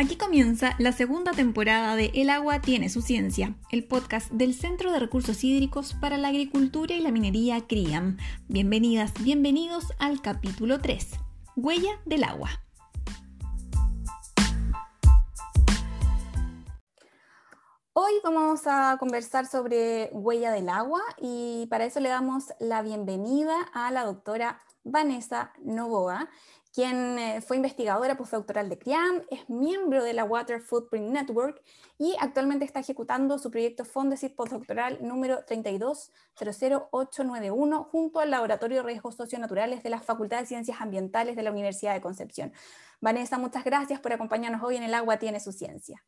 Aquí comienza la segunda temporada de El agua tiene su ciencia, el podcast del Centro de Recursos Hídricos para la Agricultura y la Minería CRIAM. Bienvenidas, bienvenidos al capítulo 3, Huella del agua. Hoy vamos a conversar sobre huella del agua y para eso le damos la bienvenida a la doctora Vanessa Novoa quien eh, fue investigadora postdoctoral de CRIAM, es miembro de la Water Footprint Network y actualmente está ejecutando su proyecto Fondesit postdoctoral número 3200891 junto al Laboratorio de Riesgos Socionaturales de la Facultad de Ciencias Ambientales de la Universidad de Concepción. Vanessa, muchas gracias por acompañarnos hoy en El Agua Tiene su Ciencia.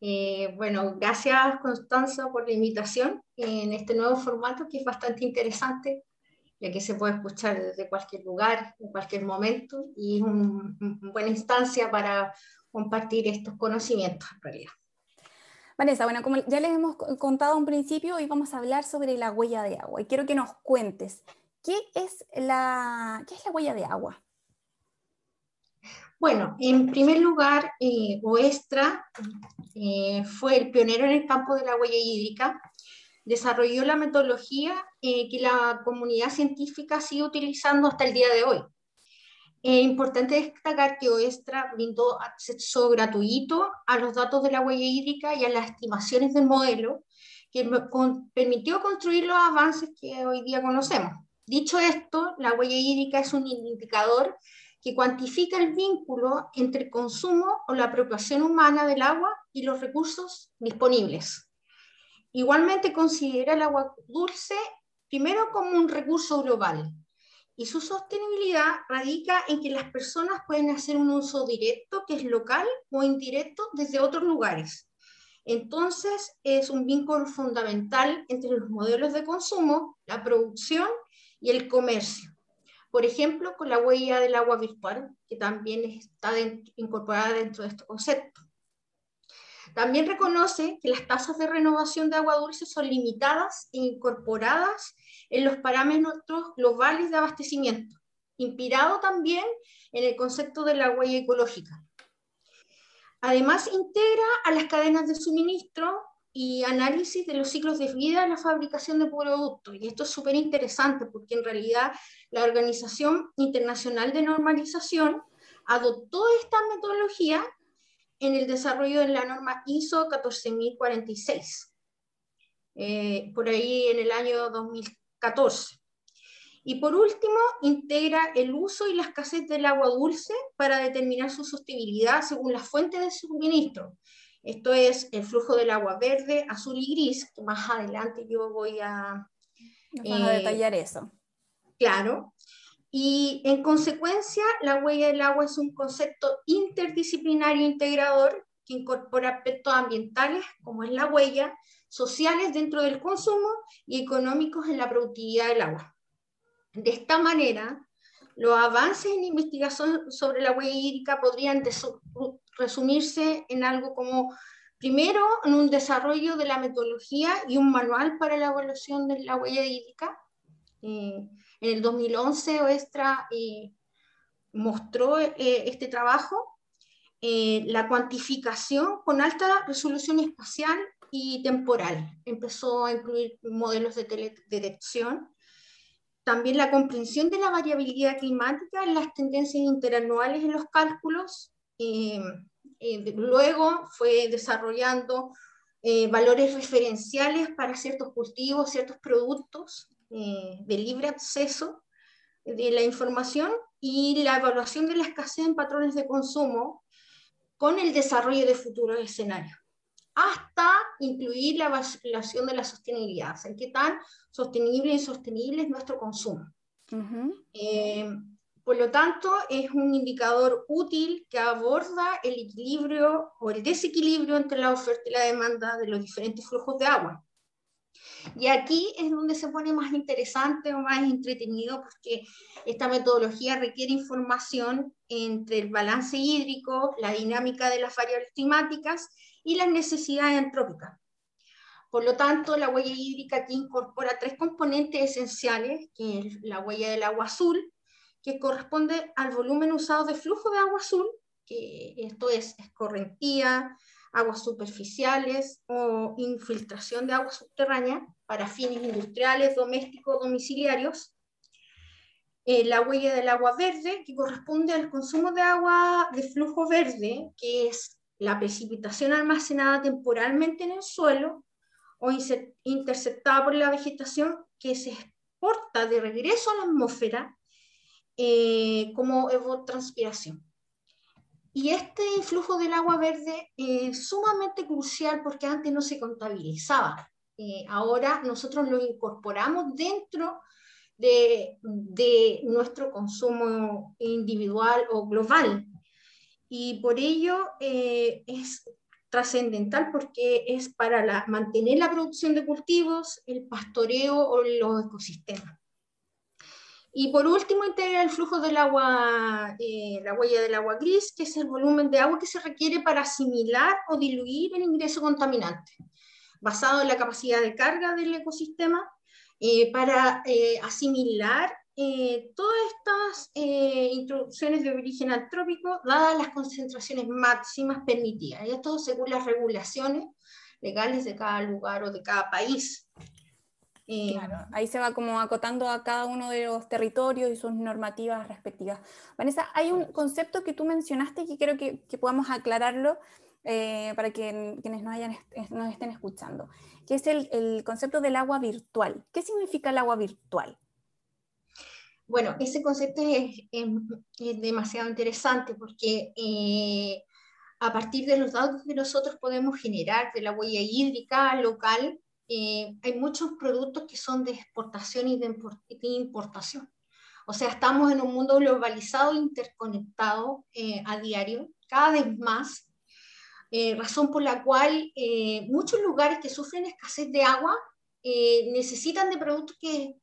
Eh, bueno, gracias Constanza por la invitación en este nuevo formato que es bastante interesante ya que se puede escuchar desde cualquier lugar, en cualquier momento, y es una buena instancia para compartir estos conocimientos en realidad. Vanessa, bueno, como ya les hemos contado un principio, hoy vamos a hablar sobre la huella de agua y quiero que nos cuentes, ¿qué es la, qué es la huella de agua? Bueno, en primer lugar, eh, Oestra eh, fue el pionero en el campo de la huella hídrica desarrolló la metodología eh, que la comunidad científica sigue utilizando hasta el día de hoy. Es importante destacar que OESTRA brindó acceso gratuito a los datos de la huella hídrica y a las estimaciones del modelo, que permitió construir los avances que hoy día conocemos. Dicho esto, la huella hídrica es un indicador que cuantifica el vínculo entre el consumo o la apropiación humana del agua y los recursos disponibles. Igualmente considera el agua dulce primero como un recurso global y su sostenibilidad radica en que las personas pueden hacer un uso directo, que es local, o indirecto desde otros lugares. Entonces, es un vínculo fundamental entre los modelos de consumo, la producción y el comercio. Por ejemplo, con la huella del agua virtual, que también está incorporada dentro de este concepto. También reconoce que las tasas de renovación de agua dulce son limitadas e incorporadas en los parámetros globales de abastecimiento, inspirado también en el concepto de la huella ecológica. Además, integra a las cadenas de suministro y análisis de los ciclos de vida de la fabricación de productos. Y esto es súper interesante porque en realidad la Organización Internacional de Normalización adoptó esta metodología en el desarrollo de la norma ISO 14046, eh, por ahí en el año 2014. Y por último, integra el uso y la escasez del agua dulce para determinar su sostenibilidad según las fuentes de suministro. Esto es el flujo del agua verde, azul y gris, que más adelante yo voy a... A detallar eso. Claro. Y en consecuencia, la huella del agua es un concepto interdisciplinario integrador que incorpora aspectos ambientales, como es la huella, sociales dentro del consumo y económicos en la productividad del agua. De esta manera, los avances en investigación sobre la huella hídrica podrían resumirse en algo como, primero, en un desarrollo de la metodología y un manual para la evaluación de la huella hídrica. Eh, en el 2011 Oestra eh, mostró eh, este trabajo, eh, la cuantificación con alta resolución espacial y temporal. Empezó a incluir modelos de detección, también la comprensión de la variabilidad climática las tendencias interanuales en los cálculos. luego fue desarrollando valores referenciales para ciertos cultivos, ciertos productos, eh, de libre acceso de la información y la evaluación de la escasez en patrones de consumo con el desarrollo de futuros escenarios, hasta incluir la evaluación de la sostenibilidad, en qué tan sostenible e insostenible es nuestro consumo. Eh, por lo tanto, es un indicador útil que aborda el equilibrio o el desequilibrio entre la oferta y la demanda de los diferentes flujos de agua. Y aquí es donde se pone más interesante o más entretenido porque esta metodología requiere información entre el balance hídrico, la dinámica de las variables climáticas y las necesidades antrópicas. Por lo tanto, la huella hídrica aquí incorpora tres componentes esenciales, que es la huella del agua azul, que corresponde al volumen usado de flujo de agua azul que esto es escorrentía, aguas superficiales o infiltración de agua subterránea para fines industriales, domésticos, domiciliarios. Eh, la huella del agua verde, que corresponde al consumo de agua de flujo verde, que es la precipitación almacenada temporalmente en el suelo o interceptada por la vegetación que se exporta de regreso a la atmósfera eh, como evotranspiración. Y este flujo del agua verde es sumamente crucial porque antes no se contabilizaba. Eh, ahora nosotros lo incorporamos dentro de, de, nuestro consumo individual o global. Y por ello eh, es trascendental porque es para la, mantener la producción de cultivos, el pastoreo o los ecosistemas. Y por último, integra el flujo del agua, eh, la huella del agua gris, que es el volumen de agua que se requiere para asimilar o diluir el ingreso contaminante, basado en la capacidad de carga del ecosistema, eh, para eh, asimilar todas estas introducciones de origen antrópico, dadas las concentraciones máximas permitidas. Y esto según las regulaciones legales de cada lugar o de cada país. Claro, ahí se va como acotando a cada uno de los territorios y sus normativas respectivas. Vanessa, hay un concepto que tú mencionaste que quiero que, que podamos aclararlo eh, para que quienes nos, hayan, nos estén escuchando, que es el, el, concepto del agua virtual. ¿Qué significa el agua virtual? Bueno, ese concepto es, es, demasiado interesante porque eh, a partir de los datos que nosotros podemos generar de la huella hídrica local, eh, hay muchos productos que son de exportación y de, importación. O sea, estamos en un mundo globalizado, interconectado eh, a diario, cada vez más, eh, razón por la cual muchos lugares que sufren escasez de agua necesitan de productos que,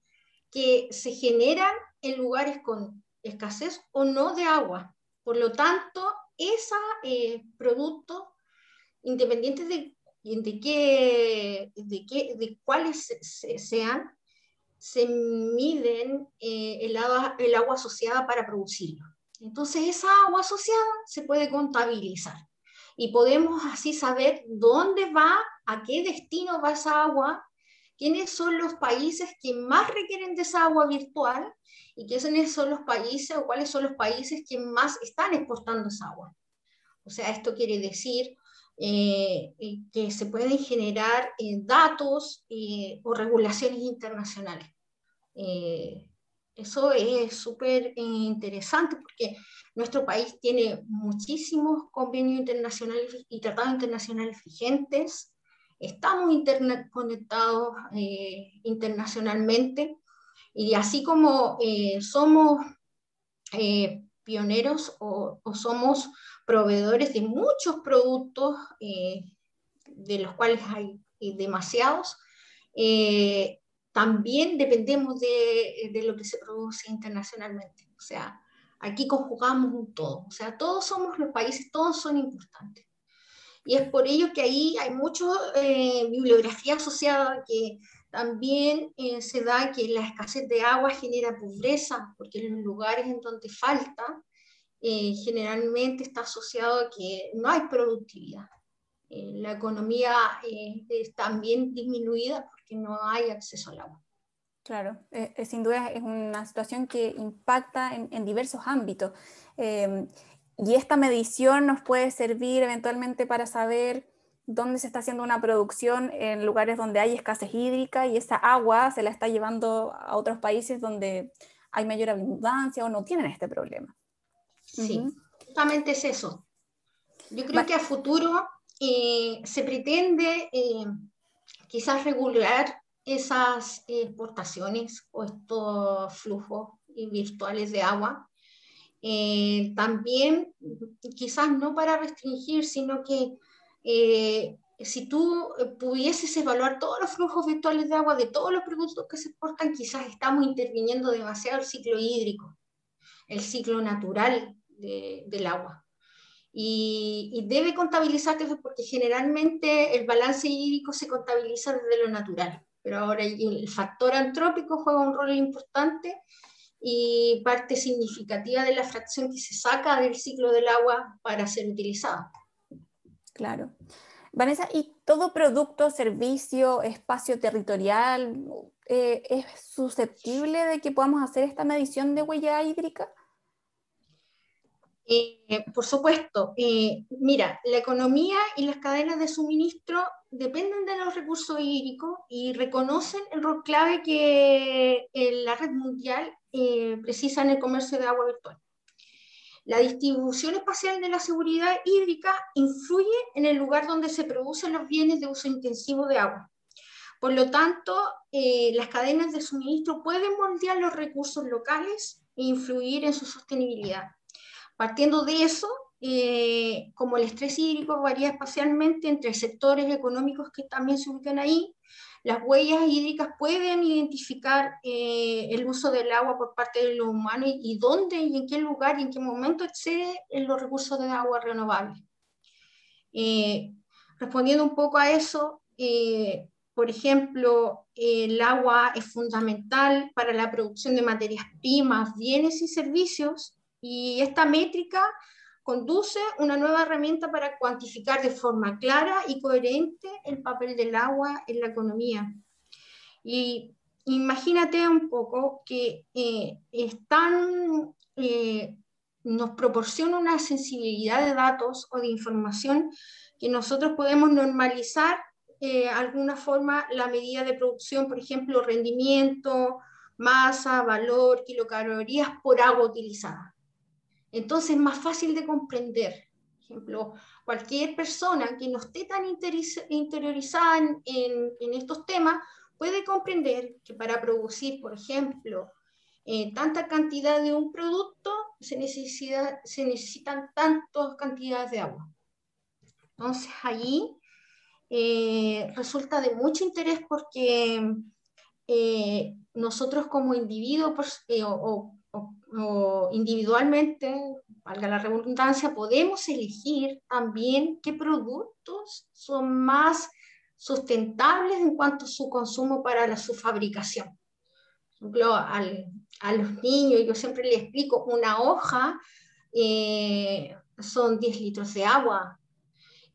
que se generan en lugares con escasez o no de agua. Por lo tanto, esos productos, independientes de de, qué, de, qué, de cuáles sean, se miden eh, el, agua, el agua asociada para producirlo. Entonces esa agua asociada se puede contabilizar y podemos así saber dónde va, a qué destino va esa agua, quiénes son los países que más requieren de esa agua virtual y quiénes son los países o cuáles son los países que más están exportando esa agua. O sea, esto quiere decir eh, que se pueden generar eh, datos eh, o regulaciones internacionales. eso es súper interesante porque nuestro país tiene muchísimos convenios internacionales y tratados internacionales vigentes, estamos conectados internacionalmente y así como somos pioneros o, o somos proveedores de muchos productos, eh, de los cuales hay eh, demasiados. Eh, también dependemos de, de, lo que se produce internacionalmente. O sea, aquí conjugamos un todo. O sea, todos somos los países, todos son importantes. Y es por ello que ahí hay mucha bibliografía asociada que también se da que la escasez de agua genera pobreza, porque en los lugares en donde falta, eh, generalmente está asociado a que no hay productividad. Eh, la economía eh, es también disminuida porque no hay acceso al agua. Claro, sin duda es una situación que impacta en, en diversos ámbitos. Em, y esta medición nos puede servir eventualmente para saber dónde se está haciendo una producción en lugares donde hay escasez hídrica y esa agua se la está llevando a otros países donde hay mayor abundancia o no tienen este problema. Sí, justamente es eso. Yo creo que a futuro eh, se pretende eh, quizás regular esas exportaciones o estos flujos virtuales de agua. Eh, también, quizás no para restringir, sino que si tú pudieses evaluar todos los flujos virtuales de agua de todos los productos que se exportan, quizás estamos interviniendo demasiado el ciclo hídrico, el ciclo natural del agua. Y, debe contabilizarse porque generalmente el balance hídrico se contabiliza desde lo natural, pero ahora el factor antrópico juega un rol importante y parte significativa de la fracción que se saca del ciclo del agua para ser utilizada. Claro. Vanessa, ¿y todo producto, servicio, espacio territorial eh, es susceptible de que podamos hacer esta medición de huella hídrica? Eh, por supuesto, eh, mira, la economía y las cadenas de suministro dependen de los recursos hídricos y reconocen el rol clave que la red mundial precisa en el comercio de agua virtual. La distribución espacial de la seguridad hídrica influye en el lugar donde se producen los bienes de uso intensivo de agua. Por lo tanto, eh, las cadenas de suministro pueden moldear los recursos locales e influir en su sostenibilidad. Partiendo de eso, eh, como el estrés hídrico varía espacialmente entre sectores económicos que también se ubican ahí, las huellas hídricas pueden identificar eh, el uso del agua por parte de los humanos y, dónde y en qué lugar y en qué momento excede en los recursos de agua renovables. Eh, respondiendo un poco a eso, eh, por ejemplo, el agua es fundamental para la producción de materias primas, bienes y servicios, y esta métrica conduce una nueva herramienta para cuantificar de forma clara y coherente el papel del agua en la economía. Y imagínate un poco que eh, están, eh, nos proporciona una sensibilidad de datos o de información que nosotros podemos normalizar eh, alguna forma la medida de producción, por ejemplo, rendimiento, masa, valor, kilocalorías por agua utilizada. Entonces es más fácil de comprender. Por ejemplo, cualquier persona que no esté tan interiorizada en, estos temas puede comprender que para producir, por ejemplo, eh, tanta cantidad de un producto se, necesitan tantas cantidades de agua. Entonces allí eh, resulta de mucho interés porque eh, nosotros como individuos o individualmente, valga la redundancia, podemos elegir también qué productos son más sustentables en cuanto a su consumo para su fabricación. Por ejemplo, a los niños, yo siempre les explico, una hoja eh, son 10 litros de agua,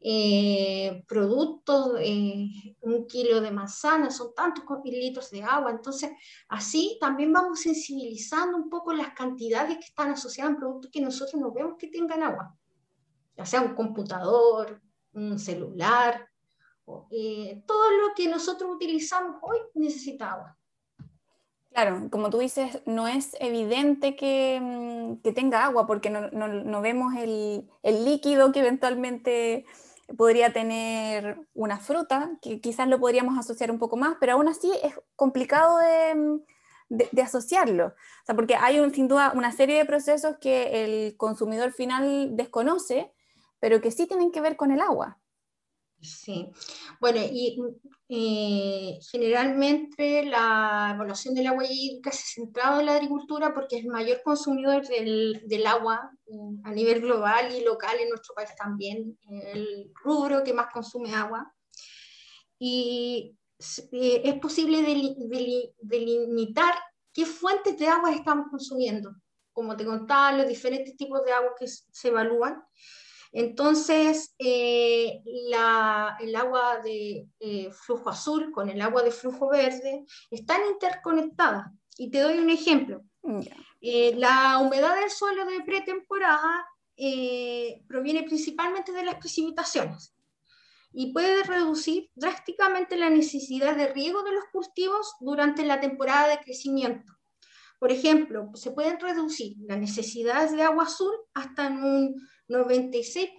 eh, productos, eh, un kilo de manzana, son tantos litros de agua. Entonces, así también vamos sensibilizando un poco las cantidades que están asociadas a productos que nosotros no vemos que tengan agua, ya sea un computador, un celular, eh, todo lo que nosotros utilizamos hoy necesita agua. Claro, como tú dices, no es evidente que, mm, tenga agua porque no, no, vemos el, líquido que eventualmente podría tener una fruta, que quizás lo podríamos asociar un poco más, pero aún así es complicado de, asociarlo. O sea, porque hay un, duda una serie de procesos que el consumidor final desconoce, pero que sí tienen que ver con el agua. Sí, bueno, y eh, generalmente la evaluación del agua hídrica se centrado en la agricultura porque es el mayor consumidor del, del, agua mm, a nivel global y local en nuestro país también, el rubro que más consume agua. Y eh, es posible delimitar qué fuentes de agua estamos consumiendo. Como te contaba, los diferentes tipos de agua que se evalúan. Entonces, eh, el agua de eh, flujo azul con el agua de flujo verde están interconectadas. Y te doy un ejemplo. Eh, la humedad del suelo de pretemporada proviene principalmente de las precipitaciones y puede reducir drásticamente la necesidad de riego de los cultivos durante la temporada de crecimiento. Por ejemplo, se pueden reducir las necesidades de agua azul hasta en un 96%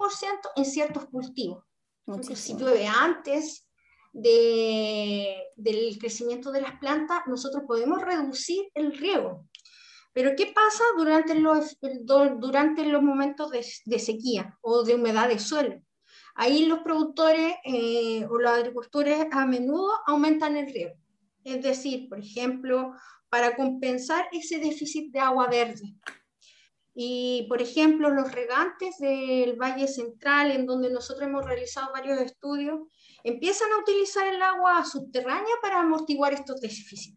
en ciertos cultivos. Si llueve antes de, del crecimiento de las plantas, nosotros podemos reducir el riego. Pero ¿qué pasa durante los, durante los momentos de, de sequía o de humedad de suelo? Ahí los productores eh, o los agricultores a menudo aumentan el riego. Es decir, por ejemplo, para compensar ese déficit de agua verde. Y, por ejemplo, los regantes del Valle Central, en donde nosotros hemos realizado varios estudios, empiezan a utilizar el agua subterránea para amortiguar estos déficits.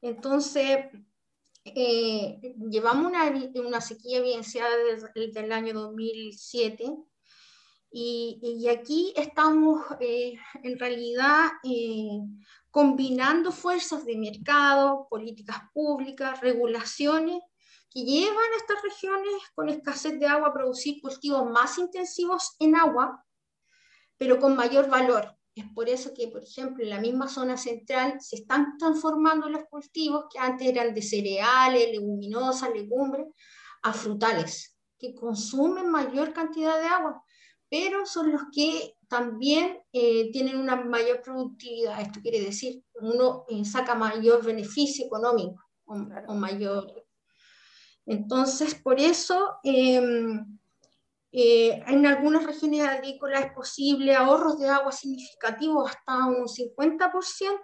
Entonces, eh, llevamos una, una, sequía evidenciada desde, el año 2007 y, y aquí estamos eh, en realidad eh, combinando fuerzas de mercado, políticas públicas, regulaciones que llevan a estas regiones con escasez de agua a producir cultivos más intensivos en agua, pero con mayor valor. Es por eso que, por ejemplo, en la misma zona central se están transformando los cultivos que antes eran de cereales, leguminosas, legumbres, a frutales, que consumen mayor cantidad de agua, pero son los que también eh, tienen una mayor productividad. Esto quiere decir, uno eh, saca mayor beneficio económico o, mayor. Entonces, por eso... Em, eh, en algunas regiones agrícolas es posible ahorros de agua significativos hasta un 50%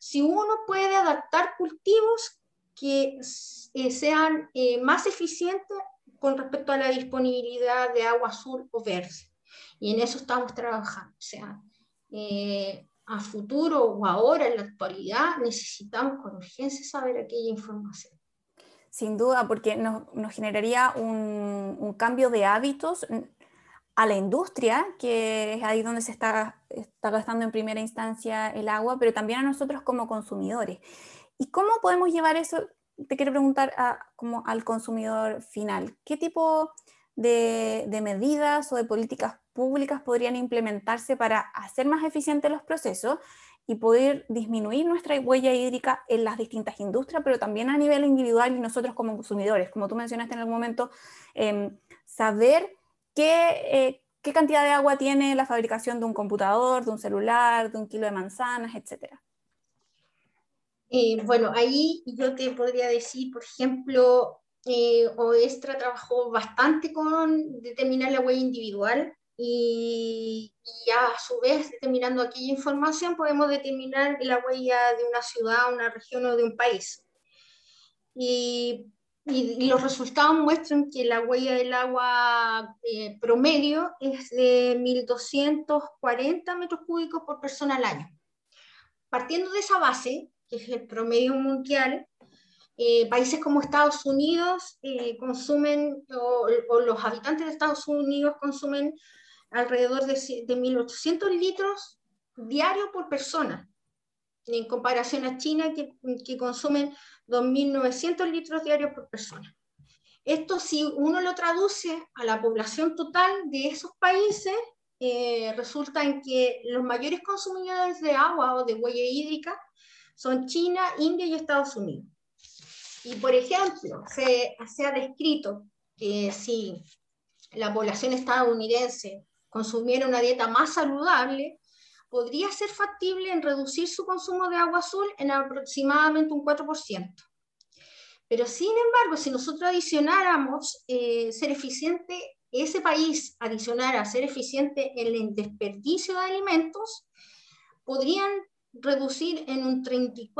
si uno puede adaptar cultivos que eh, sean eh, más eficientes con respecto a la disponibilidad de agua azul o verde. Y en eso estamos trabajando. O sea, a futuro o ahora, en la actualidad, necesitamos con urgencia saber aquella información. Sin duda, porque nos, generaría un, cambio de hábitos a la industria, que es ahí donde se está, gastando en primera instancia el agua, pero también a nosotros como consumidores. ¿Y cómo podemos llevar eso? Te quiero preguntar a, como al consumidor final. ¿Qué tipo de, de, medidas o de políticas públicas podrían implementarse para hacer más eficientes los procesos y poder disminuir nuestra huella hídrica en las distintas industrias, pero también a nivel individual y nosotros como consumidores, como tú mencionaste en algún momento, em, saber qué, eh, qué cantidad de agua tiene la fabricación de un computador, de un celular, de un kilo de manzanas, etc. Bueno, ahí yo te podría decir, por ejemplo, eh, Oestra trabajó bastante con determinar la huella individual y, a su vez, determinando aquella información, podemos determinar la huella de una ciudad, una región o de un país. Y, y, los resultados muestran que la huella del agua eh, promedio es de 1.240 metros cúbicos por persona al año. Partiendo de esa base, que es el promedio mundial, eh, países como Estados Unidos eh, consumen, o, o, los habitantes de Estados Unidos consumen alrededor de, de 1.800 litros diarios por persona, en comparación a China que, que consumen 2.900 litros diarios por persona. Esto si uno lo traduce a la población total de esos países, eh, resulta en que los mayores consumidores de agua o de huella hídrica son China, India y Estados Unidos. Y por ejemplo, se, se ha descrito que si la población estadounidense consumiera una dieta más saludable, podría ser factible en reducir su consumo de agua azul en aproximadamente un 4%. Pero sin embargo, si nosotros adicionáramos eh, ser eficiente, ese país adicionara ser eficiente en el desperdicio de alimentos, podrían reducir en un 34%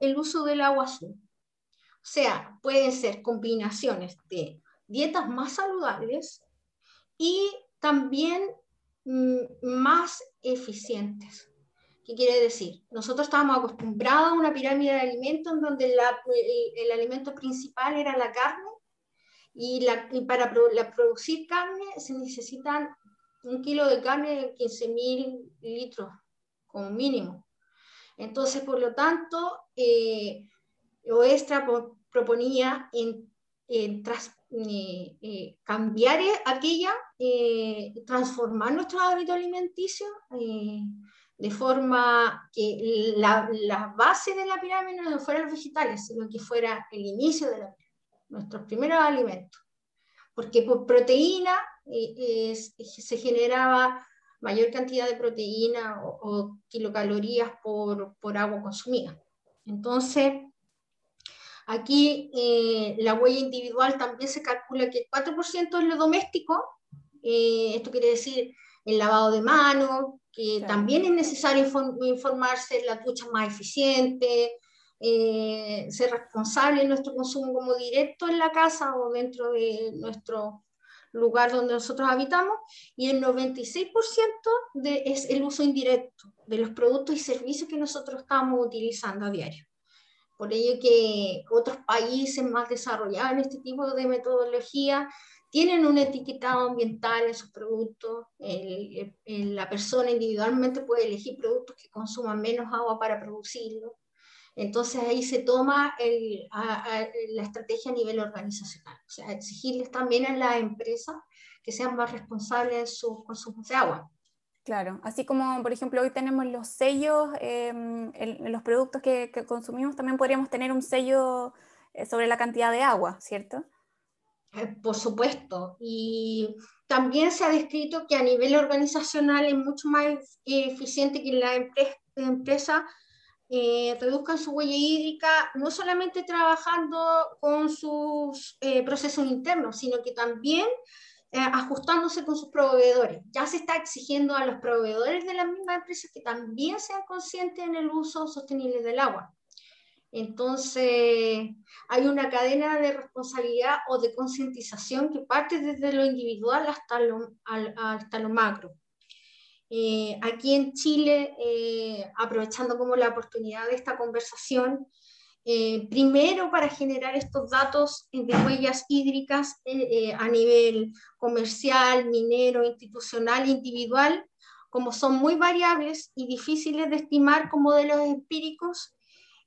el uso del agua azul. O sea, pueden ser combinaciones de dietas más saludables y también mm, más eficientes. ¿Qué quiere decir? Nosotros estábamos acostumbrados a una pirámide de alimentos en donde el, alimento principal era la carne y, para producir carne se necesitan un kilo de carne de 15.000 litros como mínimo. Entonces, por lo tanto, eh, Oestra proponía en, en, eh, eh, cambiar aquella, eh, transformar nuestro hábito alimenticio de forma que la, la, base de la pirámide no fueran los vegetales, sino que fuera el inicio de la nuestros primeros alimentos. Porque por proteína se generaba mayor cantidad de proteína o, o kilocalorías por, por agua consumida. Entonces, Aquí eh, la huella individual también se calcula que el 4% es lo doméstico, eh, esto quiere decir el lavado de manos, que también es necesario informarse, la ducha más eficiente, eh, ser responsable de nuestro consumo como directo en la casa o dentro de nuestro lugar donde nosotros habitamos, y el 96% de, es el uso indirecto de los productos y servicios que nosotros estamos utilizando a diario. Por ello que otros países más desarrollados en este tipo de metodología tienen un etiquetado ambiental en sus productos. la persona individualmente puede elegir productos que consuman menos agua para producirlo. Entonces ahí se toma la estrategia a nivel organizacional, o sea, exigirles también a las empresas que sean más responsables de sus consumos de agua. Claro, así como por ejemplo hoy tenemos los sellos em, los productos que, consumimos, también podríamos tener un sello eh, sobre la cantidad de agua, ¿cierto? Eh, por supuesto, y también se ha descrito que a nivel organizacional es mucho más eficiente que la empresa, eh, reduzcan su huella hídrica, no solamente trabajando con sus procesos internos, sino que también eh, ajustándose con sus proveedores. Ya se está exigiendo a los proveedores de la misma empresa que también sean conscientes en el uso sostenible del agua. Entonces, hay una cadena de responsabilidad o de concientización que parte desde lo individual hasta lo, hasta lo macro. Eh, aquí en Chile, eh, aprovechando como la oportunidad de esta conversación, eh, primero para generar estos datos de huellas hídricas eh, eh, a nivel comercial, minero, institucional, individual, como son muy variables y difíciles de estimar con modelos empíricos,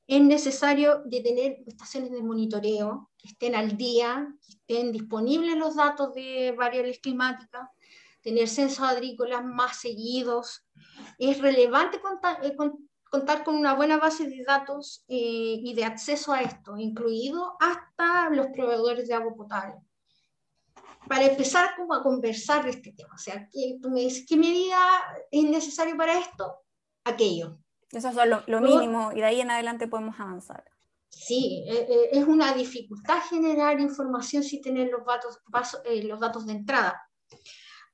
es necesario de tener estaciones de monitoreo que estén al día, que estén disponibles los datos de variables climáticas, tener censos agrícolas más seguidos. Es relevante contar, con una buena base de datos eh, y de acceso a esto, incluido hasta los proveedores de agua potable. Para empezar como a conversar de este tema, o sea, que tú me dices, ¿qué medida es necesario para esto? Aquello. Eso es lo, mínimo y de ahí en adelante podemos avanzar. Sí, eh, eh, es una dificultad generar información sin tener los datos, los datos de entrada.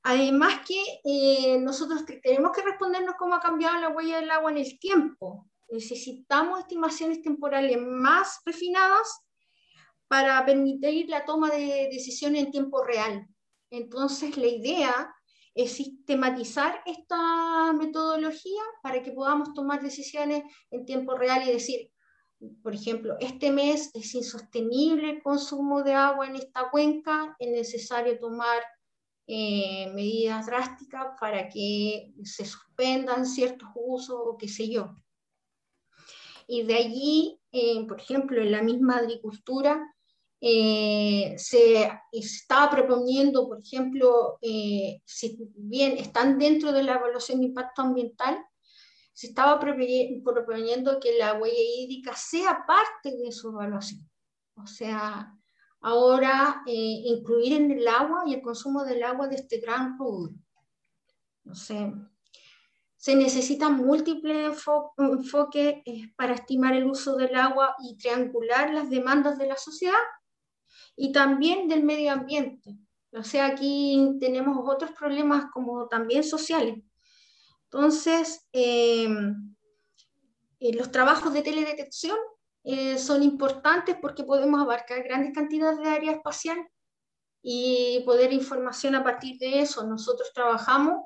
Además que eh, nosotros tenemos que respondernos cómo ha cambiado la huella del agua en el tiempo. Necesitamos estimaciones temporales más refinadas para permitir la toma de decisiones en tiempo real. Entonces, la idea es sistematizar esta metodología para que podamos tomar decisiones en tiempo real y decir, por ejemplo, este mes es insostenible el consumo de agua en esta cuenca, es necesario tomar eh, medidas drásticas para que se suspendan ciertos usos o qué sé yo. Y de allí, eh, por ejemplo, en la misma agricultura, eh, se estaba proponiendo, por ejemplo, si bien están dentro de la evaluación de impacto ambiental, se estaba proponiendo que la huella hídrica sea parte de su evaluación. O sea, ahora eh, incluir en el agua y el consumo del agua de este gran rubro. No sé, se necesitan múltiples enfoques eh, para estimar el uso del agua y triangular las demandas de la sociedad y también del medio ambiente. O sea, aquí tenemos otros problemas como también sociales. Entonces, eh, los trabajos de teledetección eh, son importantes porque podemos abarcar grandes cantidades de área espacial y poder información a partir de eso. Nosotros trabajamos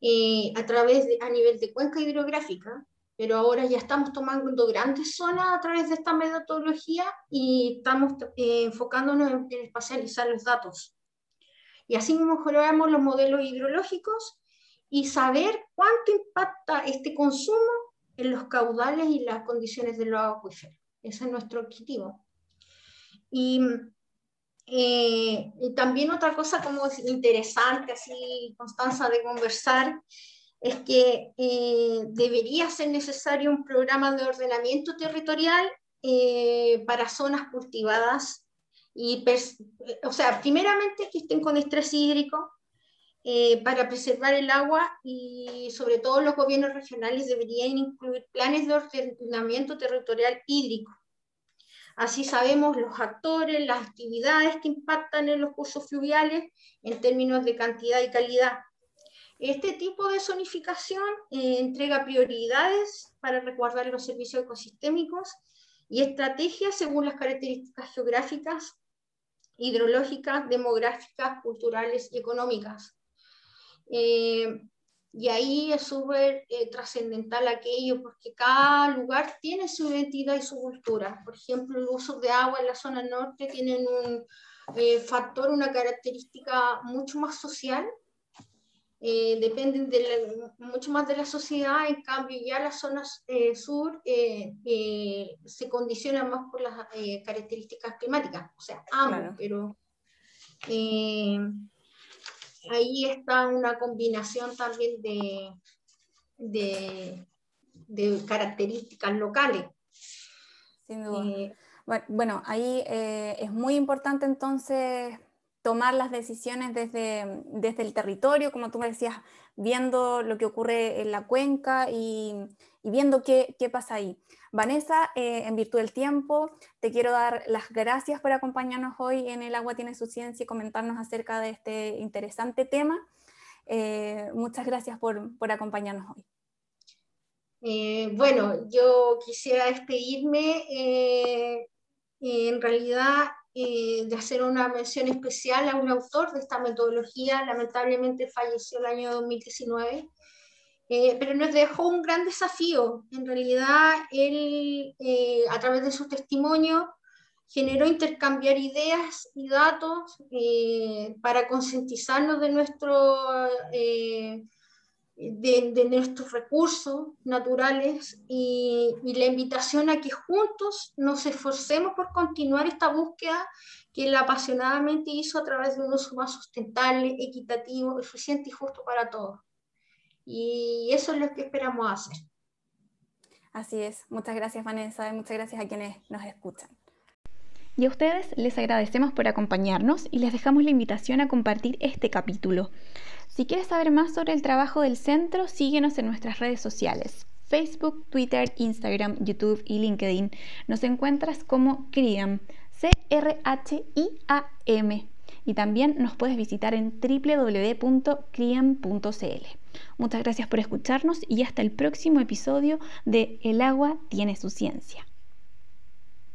eh, a través de, a nivel de cuenca hidrográfica, pero ahora ya estamos tomando grandes zonas a través de esta metodología y estamos eh, enfocándonos en, en, espacializar los datos. Y así mejoramos los modelos hidrológicos y saber cuánto impacta este consumo en los caudales y las condiciones de los acuíferos. Ese es nuestro objetivo. Y, eh, también otra cosa como interesante, así, Constanza, de conversar, es que eh, debería ser necesario un programa de ordenamiento territorial eh, para zonas cultivadas. Y, o sea, primeramente que estén con estrés hídrico, para preservar el agua y sobre todo los gobiernos regionales deberían incluir planes de ordenamiento territorial hídrico. Así sabemos los actores, las actividades que impactan en los cursos fluviales en términos de cantidad y calidad. Este tipo de zonificación eh, entrega prioridades para resguardar los servicios ecosistémicos y estrategias según las características geográficas, hidrológicas, demográficas, culturales y económicas. Eh, Y ahí es súper eh, trascendental aquello, porque cada lugar tiene su identidad y su cultura. Por ejemplo, el uso de agua en la zona norte tienen un eh, factor, una característica mucho más social, eh, dependen de mucho más de la sociedad, en cambio ya las zonas sur se condicionan más por las características climáticas, o sea, ambos, pero ahí está una combinación también de, de, características locales. Sin duda. Eh, bueno, ahí eh, es muy importante entonces tomar las decisiones desde, desde el territorio, como tú me decías, viendo lo que ocurre en la cuenca y, viendo qué, qué, pasa ahí. Vanessa, eh, en virtud del tiempo, te quiero dar las gracias por acompañarnos hoy en El agua tiene su ciencia y comentarnos acerca de este interesante tema. Eh, muchas gracias por, por acompañarnos hoy. Eh, bueno, yo quisiera despedirme. en realidad, de hacer una mención especial a un autor de esta metodología, lamentablemente falleció el año 2019, eh, pero nos dejó un gran desafío. En realidad, él, eh, a través de su testimonio, generó intercambiar ideas y datos eh, para concientizarnos de, nuestro, de, nuestros recursos naturales y, y, la invitación a que juntos nos esforcemos por continuar esta búsqueda que él apasionadamente hizo a través de un uso más sustentable, equitativo, eficiente y justo para todos. Y eso es lo que esperamos hacer. Así es. Muchas gracias Vanessa y muchas gracias a quienes nos escuchan. Y a ustedes les agradecemos por acompañarnos y les dejamos la invitación a compartir este capítulo. Si quieres saber más sobre el trabajo del centro, síguenos en nuestras redes sociales. Facebook, Twitter, Instagram, YouTube y LinkedIn. Nos encuentras como CRIAM, C-R-H-I-A-M. Y también nos puedes visitar en www.criam.cl. Muchas gracias por escucharnos y hasta el próximo episodio de El agua tiene su ciencia.